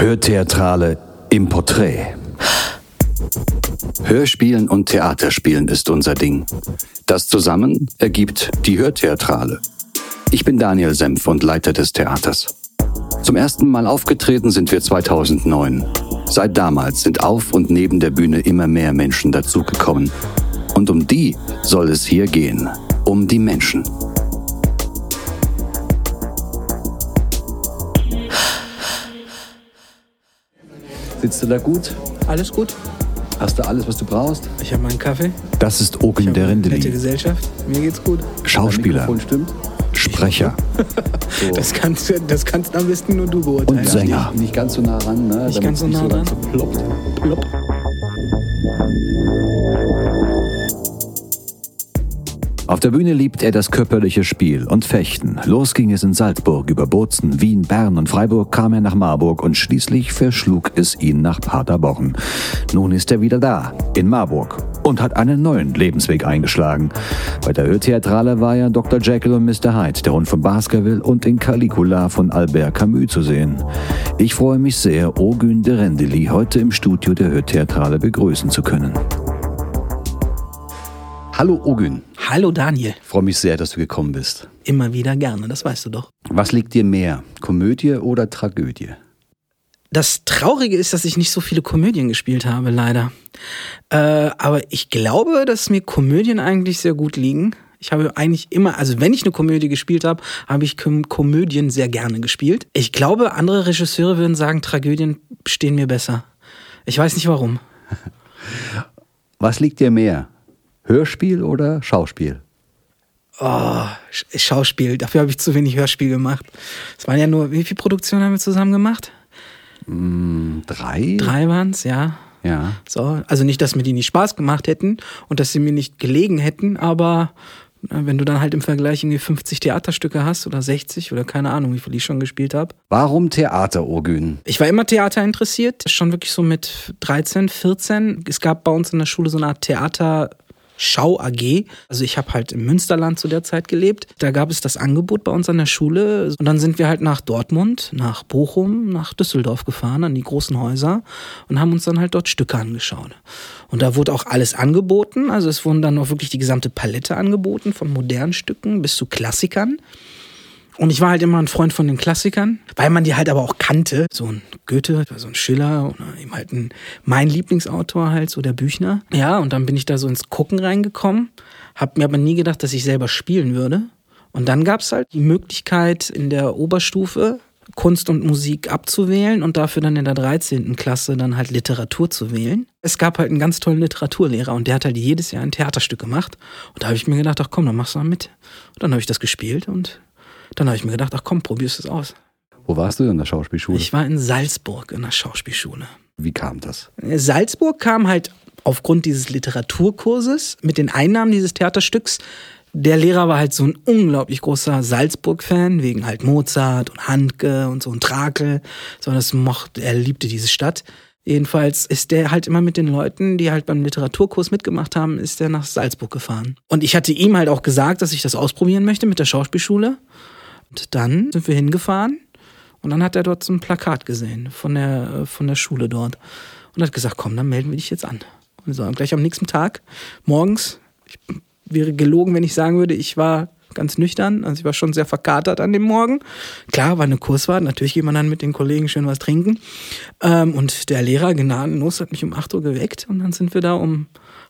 Hörtheatrale im Porträt. Hörspielen und Theaterspielen ist unser Ding. Das zusammen ergibt die Hörtheatrale. Ich bin Daniel Senf und Leiter des Theaters. Zum ersten Mal aufgetreten sind wir 2009. Seit damals sind auf und neben der Bühne immer mehr Menschen dazugekommen. Und um die soll es hier gehen. Um die Menschen. Sitzt du da gut? Alles gut. Hast du alles, was du brauchst? Ich habe meinen Kaffee. Das ist Ogen Ich der habe eine nette Rindeli. Gesellschaft. Mir geht's gut. Schauspieler, Mikrofon stimmt. Sprecher Das kannst, das kannst am besten nur du beurteilen. und Sänger. Nicht ganz so nah ran, ne? Nicht damit ganz so nah nicht ran. so ploppt. Plopp. Auf der Bühne liebt er das körperliche Spiel und Fechten. Los ging es in Salzburg, über Bozen, Wien, Bern und Freiburg kam er nach Marburg und schließlich verschlug es ihn nach Paderborn. Nun ist er wieder da, in Marburg und hat einen neuen Lebensweg eingeschlagen. Bei der Hörtheatrale war er Dr. Jekyll und Mr. Hyde, der Hund von Baskerville und in Caligula von Albert Camus zu sehen. Ich freue mich sehr, Ogün de Rendeli heute im Studio der Hörtheatrale begrüßen zu können. Hallo Ogün. Hallo Daniel. Freue mich sehr, dass du gekommen bist. Immer wieder gerne, das weißt du doch. Was liegt dir mehr, Komödie oder Tragödie? Das Traurige ist, dass ich nicht so viele Komödien gespielt habe, leider. Äh, aber ich glaube, dass mir Komödien eigentlich sehr gut liegen. Ich habe eigentlich immer, also wenn ich eine Komödie gespielt habe, habe ich Kom Komödien sehr gerne gespielt. Ich glaube, andere Regisseure würden sagen, Tragödien stehen mir besser. Ich weiß nicht warum. Was liegt dir mehr, Hörspiel oder Schauspiel? Oh, Sch- Schauspiel. Dafür habe ich zu wenig Hörspiel gemacht. Es waren ja nur, wie viele Produktionen haben wir zusammen gemacht? Drei? Drei waren's, ja. Ja. So, also nicht, dass mir die nicht Spaß gemacht hätten und dass sie mir nicht gelegen hätten, aber wenn du dann halt im Vergleich irgendwie 50 Theaterstücke hast oder 60 oder keine Ahnung, wie viel ich schon gespielt habe. Warum Theater, Ogün? Ich war immer Theater interessiert, schon wirklich so mit 13, 14. Es gab bei uns in der Schule so eine Art Theater. Schau AG. Also ich habe halt im Münsterland zu der Zeit gelebt. Da gab es das Angebot bei uns an der Schule. Und dann sind wir halt nach Dortmund, nach Bochum, nach Düsseldorf gefahren, an die großen Häuser und haben uns dann halt dort Stücke angeschaut. Und da wurde auch alles angeboten. Also es wurden dann auch wirklich die gesamte Palette angeboten, von modernen Stücken bis zu Klassikern. Und ich war halt immer ein Freund von den Klassikern, weil man die halt aber auch kannte. So ein Goethe, so ein Schiller oder eben halt ein, mein Lieblingsautor halt, so der Büchner. Ja, und dann bin ich da so ins Gucken reingekommen, hab mir aber nie gedacht, dass ich selber spielen würde. Und dann gab's halt die Möglichkeit in der Oberstufe Kunst und Musik abzuwählen und dafür dann in der 13. Klasse dann halt Literatur zu wählen. Es gab halt einen ganz tollen Literaturlehrer und der hat halt jedes Jahr ein Theaterstück gemacht. Und da habe ich mir gedacht, ach komm, dann machst du mal mit. Und dann habe ich das gespielt und dann habe ich mir gedacht, ach komm, probierst es aus. Wo warst du in der Schauspielschule? Ich war in Salzburg in der Schauspielschule. Wie kam das? Salzburg kam halt aufgrund dieses Literaturkurses mit den Einnahmen dieses Theaterstücks. Der Lehrer war halt so ein unglaublich großer Salzburg-Fan, wegen halt Mozart und Handke und so und Trakel. So, das mochte, er liebte diese Stadt. Jedenfalls ist der halt immer mit den Leuten, die halt beim Literaturkurs mitgemacht haben, ist der nach Salzburg gefahren. Und ich hatte ihm halt auch gesagt, dass ich das ausprobieren möchte mit der Schauspielschule. Und dann sind wir hingefahren und dann hat er dort so ein Plakat gesehen von der, von der Schule dort und hat gesagt, komm, dann melden wir dich jetzt an. Und so, gleich am nächsten Tag, morgens, ich wäre gelogen, wenn ich sagen würde, ich war ganz nüchtern, also ich war schon sehr verkatert an dem Morgen. Klar, war eine Kursfahrt, natürlich geht man dann mit den Kollegen schön was trinken. Ähm, und der Lehrer gnadenlos hat mich um 8 Uhr geweckt und dann sind wir da um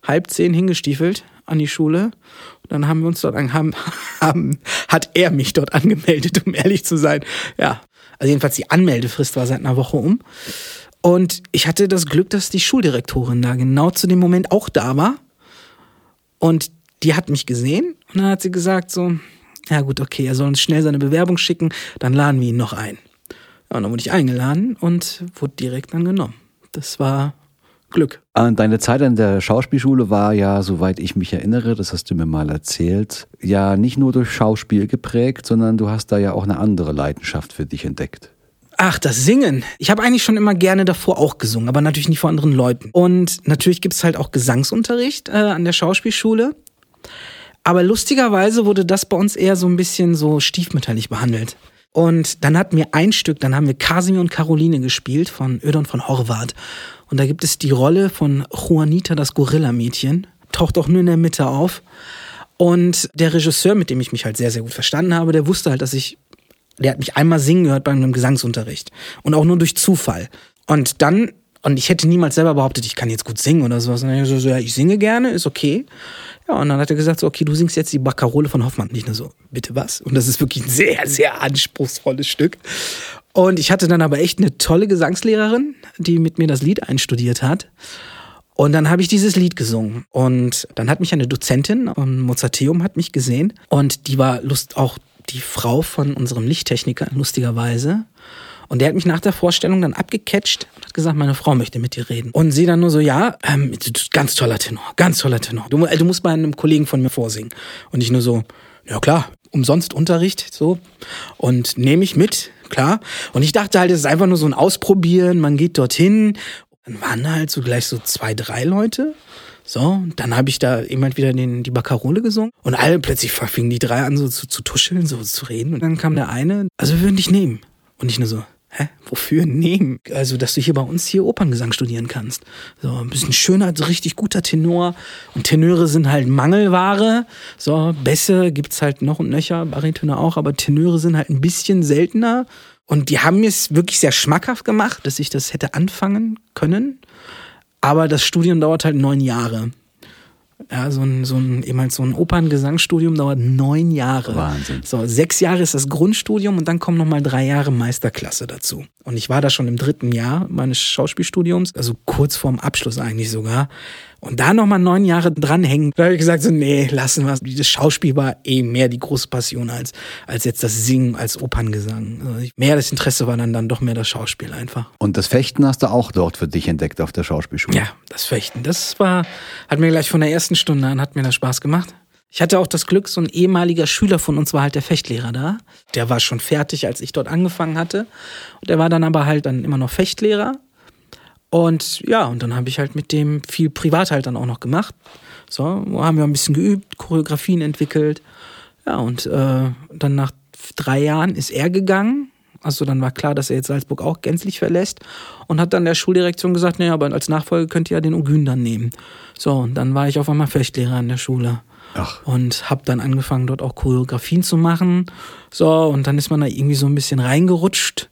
halb zehn hingestiefelt an die Schule. Und dann haben wir uns dort an, haben, haben, hat er mich dort angemeldet, um ehrlich zu sein. Ja. Also jedenfalls die Anmeldefrist war seit einer Woche um. Und ich hatte das Glück, dass die Schuldirektorin da genau zu dem Moment auch da war. Und die hat mich gesehen und dann hat sie gesagt so, ja gut, okay, er soll uns schnell seine Bewerbung schicken, dann laden wir ihn noch ein. Ja, und dann wurde ich eingeladen und wurde direkt angenommen. Das war Glück. Ah, Deine Zeit an der Schauspielschule war ja, soweit ich mich erinnere, das hast du mir mal erzählt, ja nicht nur durch Schauspiel geprägt, sondern du hast da ja auch eine andere Leidenschaft für dich entdeckt. Ach, das Singen. Ich habe eigentlich schon immer gerne davor auch gesungen, aber natürlich nicht vor anderen Leuten. Und natürlich gibt's halt auch Gesangsunterricht äh, an der Schauspielschule. Aber lustigerweise wurde das bei uns eher so ein bisschen so stiefmütterlich behandelt. Und dann hatten wir ein Stück, dann haben wir Casimir und Caroline gespielt von Ödon von Horvath. Und da gibt es die Rolle von Juanita, das Gorilla-Mädchen. Taucht auch nur in der Mitte auf. Und der Regisseur, mit dem ich mich halt sehr, sehr gut verstanden habe, der wusste halt, dass ich, der hat mich einmal singen gehört bei einem Gesangsunterricht. Und auch nur durch Zufall. Und dann, und ich hätte niemals selber behauptet, ich kann jetzt gut singen oder sowas. Und dann so, so, ja, ich singe gerne, ist okay. Ja, und dann hat er gesagt, so, okay, du singst jetzt die Baccarole von Hoffmann. Nicht nur so, bitte was? Und das ist wirklich ein sehr, sehr anspruchsvolles Stück. Und ich hatte dann aber echt eine tolle Gesangslehrerin, die mit mir das Lied einstudiert hat. Und dann habe ich dieses Lied gesungen. Und dann hat mich eine Dozentin am Mozarteum hat mich gesehen. Und die war lust auch die Frau von unserem Lichttechniker, lustigerweise. Und der hat mich nach der Vorstellung dann abgecatcht und hat gesagt, meine Frau möchte mit dir reden. Und sie dann nur so, ja, ähm, ganz toller Tenor, ganz toller Tenor. Du, du musst bei einem Kollegen von mir vorsingen. Und ich nur so, ja klar, umsonst Unterricht, so. Und nehme ich mit, klar. Und ich dachte halt, es ist einfach nur so ein Ausprobieren, man geht dorthin. Dann waren da halt so gleich so zwei, drei Leute. So, dann habe ich da eben halt wieder den, die Baccarole gesungen und alle plötzlich fingen die drei an so zu, zu tuscheln, so zu reden und dann kam der eine, also wir würden dich nehmen. Und ich nur so, Hä? Wofür nehmen? Also, dass du hier bei uns hier Operngesang studieren kannst. So, ein bisschen schöner, richtig guter Tenor. Und Tenöre sind halt Mangelware. So, Bässe gibt's halt noch und nöcher, Baritöne auch, aber Tenöre sind halt ein bisschen seltener. Und die haben mir es wirklich sehr schmackhaft gemacht, dass ich das hätte anfangen können. Aber das Studium dauert halt neun Jahre. Ja, so ein, so ein, eben halt so ein Operngesangsstudium dauert neun Jahre. Wahnsinn. So, sechs Jahre ist das Grundstudium und dann kommen nochmal drei Jahre Meisterklasse dazu. Und ich war da schon im dritten Jahr meines Schauspielstudiums, also kurz vorm Abschluss eigentlich sogar. Und da nochmal neun Jahre dranhängen, da habe ich gesagt, so, nee, lassen wir Das Schauspiel war eh mehr die große Passion als, als jetzt das Singen als Operngesang. Also mehr das Interesse war dann, dann doch mehr das Schauspiel einfach. Und das Fechten hast du auch dort für dich entdeckt auf der Schauspielschule? Ja, das Fechten. Das war, hat mir gleich von der ersten Stunde an, hat mir das Spaß gemacht. Ich hatte auch das Glück, so ein ehemaliger Schüler von uns war halt der Fechtlehrer da. Der war schon fertig, als ich dort angefangen hatte. Und der war dann aber halt dann immer noch Fechtlehrer. Und ja, und dann habe ich halt mit dem viel privat halt dann auch noch gemacht. So, haben wir ein bisschen geübt, Choreografien entwickelt. Ja, und äh, dann nach drei Jahren ist er gegangen. Also dann war klar, dass er jetzt Salzburg auch gänzlich verlässt und hat dann der Schuldirektion gesagt, naja, aber als Nachfolger könnt ihr ja den Ogün dann nehmen. So, und dann war ich auf einmal Fechtlehrer an der Schule. Ach. Und habe dann angefangen, dort auch Choreografien zu machen. So, und dann ist man da irgendwie so ein bisschen reingerutscht.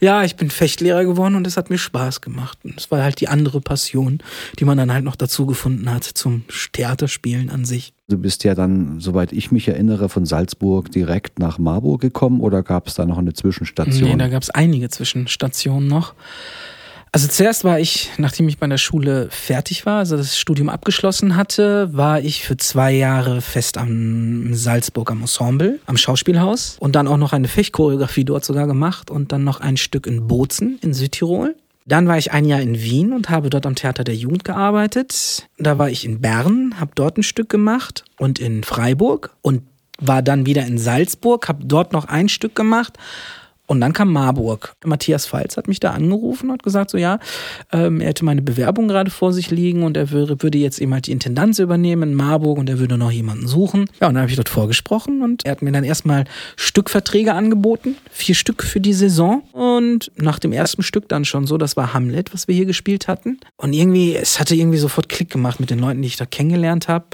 Ja, ich bin Fechtlehrer geworden und es hat mir Spaß gemacht. Und es war halt die andere Passion, die man dann halt noch dazu gefunden hat zum Theaterspielen an sich. Du bist ja dann, soweit ich mich erinnere, von Salzburg direkt nach Marburg gekommen oder gab es da noch eine Zwischenstation? Nee, da gab es einige Zwischenstationen noch. Also zuerst war ich, nachdem ich bei der Schule fertig war, also das Studium abgeschlossen hatte, war ich für zwei Jahre fest am Salzburg am Ensemble, am Schauspielhaus und dann auch noch eine Fechtchoreografie dort sogar gemacht und dann noch ein Stück in Bozen in Südtirol. Dann war ich ein Jahr in Wien und habe dort am Theater der Jugend gearbeitet. Da war ich in Bern, habe dort ein Stück gemacht und in Freiburg und war dann wieder in Salzburg, habe dort noch ein Stück gemacht und dann kam Marburg. Matthias Falz hat mich da angerufen und gesagt, so ja, ähm, er hätte meine Bewerbung gerade vor sich liegen und er würde, würde jetzt eben halt die Intendanz übernehmen in Marburg und er würde noch jemanden suchen. Ja, und dann habe ich dort vorgesprochen und er hat mir dann erstmal Stückverträge angeboten, vier Stück für die Saison. Und nach dem ersten Stück dann schon so, das war Hamlet, was wir hier gespielt hatten. Und irgendwie, es hatte irgendwie sofort Klick gemacht mit den Leuten, die ich da kennengelernt habe.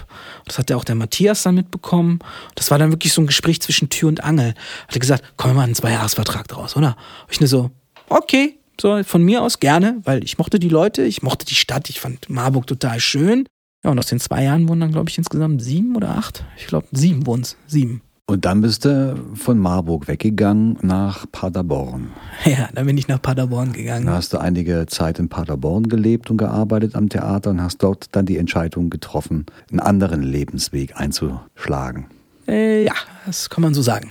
Das hat ja auch der Matthias dann mitbekommen. Das war dann wirklich so ein Gespräch zwischen Tür und Angel. Hat er gesagt, komm mal einen Zweijahresvertrag draus, oder? Und ich nur so, okay, so von mir aus gerne, weil ich mochte die Leute, ich mochte die Stadt, ich fand Marburg total schön. Ja, und aus den zwei Jahren wurden dann, glaube ich, insgesamt sieben oder acht. Ich glaube, sieben wurden es. Sieben. Und dann bist du von Marburg weggegangen nach Paderborn. Ja, dann bin ich nach Paderborn gegangen. Da hast du einige Zeit in Paderborn gelebt und gearbeitet am Theater und hast dort dann die Entscheidung getroffen, einen anderen Lebensweg einzuschlagen. Äh, ja, das kann man so sagen.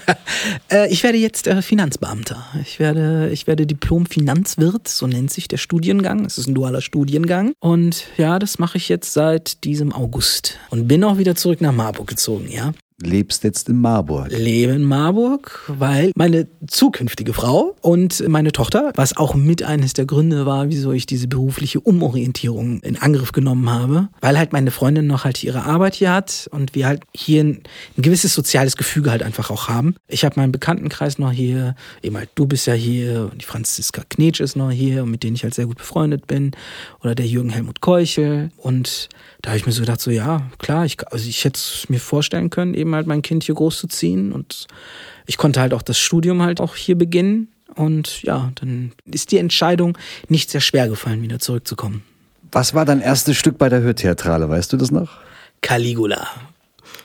äh, ich werde jetzt äh, Finanzbeamter. Ich werde, ich werde Diplom-Finanzwirt, so nennt sich der Studiengang. Es ist ein dualer Studiengang. Und ja, das mache ich jetzt seit diesem August. Und bin auch wieder zurück nach Marburg gezogen, ja. Lebst jetzt in Marburg. Lebe in Marburg, weil meine zukünftige Frau und meine Tochter, was auch mit eines der Gründe war, wieso ich diese berufliche Umorientierung in Angriff genommen habe, weil halt meine Freundin noch halt ihre Arbeit hier hat und wir halt hier ein, ein gewisses soziales Gefüge halt einfach auch haben. Ich habe meinen Bekanntenkreis noch hier, eben halt du bist ja hier und die Franziska Knetsch ist noch hier, mit denen ich halt sehr gut befreundet bin oder der Jürgen Helmut Keuchel und da habe ich mir so gedacht, so ja, klar, ich, also ich hätte es mir vorstellen können, eben halt mein Kind hier großzuziehen und ich konnte halt auch das Studium halt auch hier beginnen und ja, dann ist die Entscheidung nicht sehr schwer gefallen, wieder zurückzukommen. Was war dein erstes Stück bei der Hörtheatrale, weißt du das noch? Caligula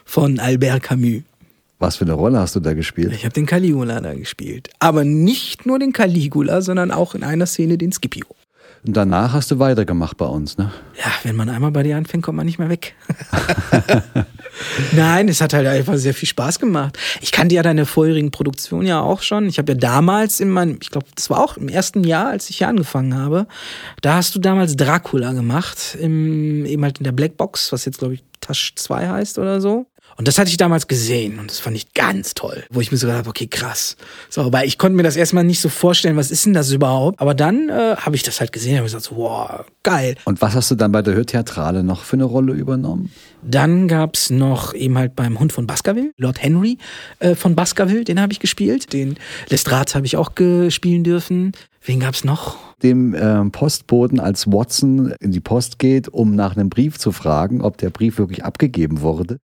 von Albert Camus. Was für eine Rolle hast du da gespielt? Ich habe den Caligula da gespielt. Aber nicht nur den Caligula, sondern auch in einer Szene den Scipio. Und danach hast du weitergemacht bei uns, ne? Ja, wenn man einmal bei dir anfängt, kommt man nicht mehr weg. Nein, es hat halt einfach sehr viel Spaß gemacht. Ich kannte ja deine vorherigen Produktionen ja auch schon. Ich habe ja damals in meinem, ich glaube, das war auch im ersten Jahr, als ich hier angefangen habe, da hast du damals Dracula gemacht, im, eben halt in der Blackbox, was jetzt, glaube ich, Tasch 2 heißt oder so. Und das hatte ich damals gesehen und das fand ich ganz toll, wo ich mir so gedacht habe, okay, krass. So, aber ich konnte mir das erstmal nicht so vorstellen, was ist denn das überhaupt? Aber dann äh, habe ich das halt gesehen und habe gesagt, so, wow, geil. Und was hast du dann bei der Hörtheatrale noch für eine Rolle übernommen? Dann gab's noch eben halt beim Hund von Baskerville, Lord Henry äh, von Baskerville, den habe ich gespielt. Den Lestrade habe ich auch gespielen dürfen. Wen gab's noch? Dem äh, Postboten, als Watson in die Post geht, um nach einem Brief zu fragen, ob der Brief wirklich abgegeben wurde.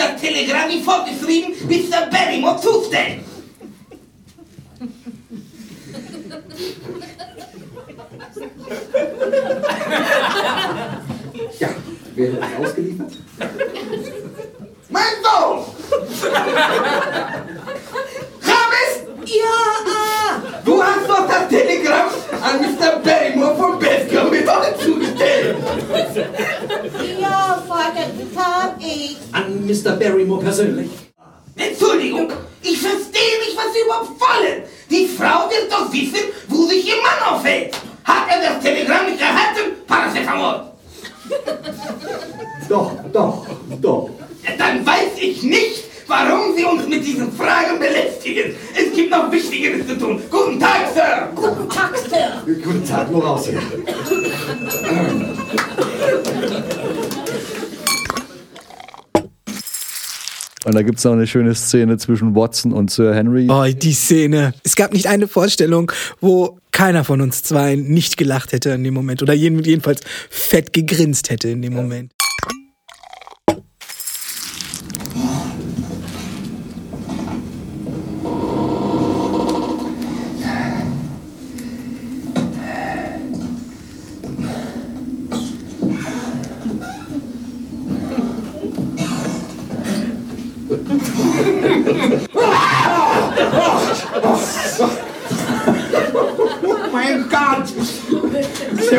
Das Telegramm wie vorgeschrieben Mr. Barrymore zustellen. Ja, wäre es ausgeliefert? Mein Sohn! Rames! Ja, Du hast doch das Telegramm an Mr. Barrymore von Baskerville zugestellt. ja, Vater, das hab ich. An Mr. Barrymore persönlich. Entschuldigung, ich verstehe nicht, was Sie überhaupt wollen. Die Frau wird doch wissen, wo sich ihr Mann aufhält. Hat er das Telegramm nicht erhalten? Paracetamol. Doch, doch, doch. Dann weiß ich nicht, warum Sie uns mit diesen Fragen belästigen. Es gibt noch Wichtigeres zu tun. Guten Tag, Sir. Guten Tag, Sir. Guten Tag, nur raus hier. Und da gibt's noch eine schöne Szene zwischen Watson und Sir Henry. Oh, die Szene. Es gab nicht eine Vorstellung, wo keiner von uns zwei nicht gelacht hätte in dem Moment oder jeden, jedenfalls fett gegrinst hätte in dem Moment.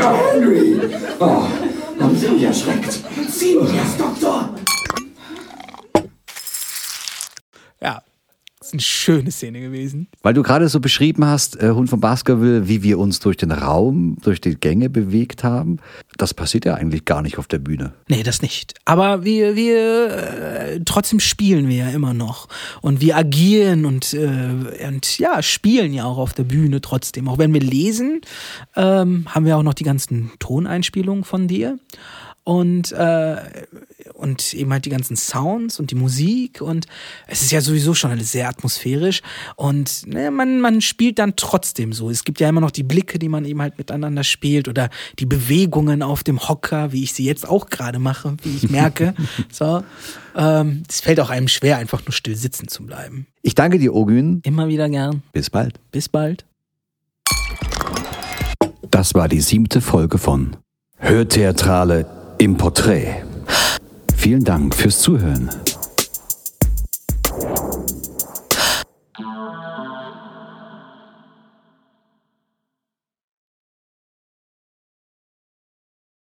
Sir Henry! Oh, haben Sie mich erschreckt. Ziehen Sie es, Doktor. Ja, das ist eine schöne Szene gewesen. Weil du gerade so beschrieben hast, äh, Hund von Baskerville, wie wir uns durch den Raum, durch die Gänge bewegt haben. Das passiert ja eigentlich gar nicht auf der Bühne. Nee, das nicht. Aber wir, wir äh, trotzdem spielen wir ja immer noch. Und wir agieren und, äh, und ja, spielen ja auch auf der Bühne trotzdem. Auch wenn wir lesen, ähm, haben wir auch noch die ganzen Toneinspielungen von dir. Und, äh, und eben halt die ganzen Sounds und die Musik und es ist ja sowieso schon alles sehr atmosphärisch und ne, man, man spielt dann trotzdem so. Es gibt ja immer noch die Blicke, die man eben halt miteinander spielt oder die Bewegungen auf dem Hocker, wie ich sie jetzt auch gerade mache, wie ich merke. so, ähm, es fällt auch einem schwer, einfach nur still sitzen zu bleiben. Ich danke dir, Ogün. Immer wieder gern. Bis bald. Bis bald. Das war die siebte Folge von Hörtheatrale im Porträt. Vielen Dank fürs Zuhören.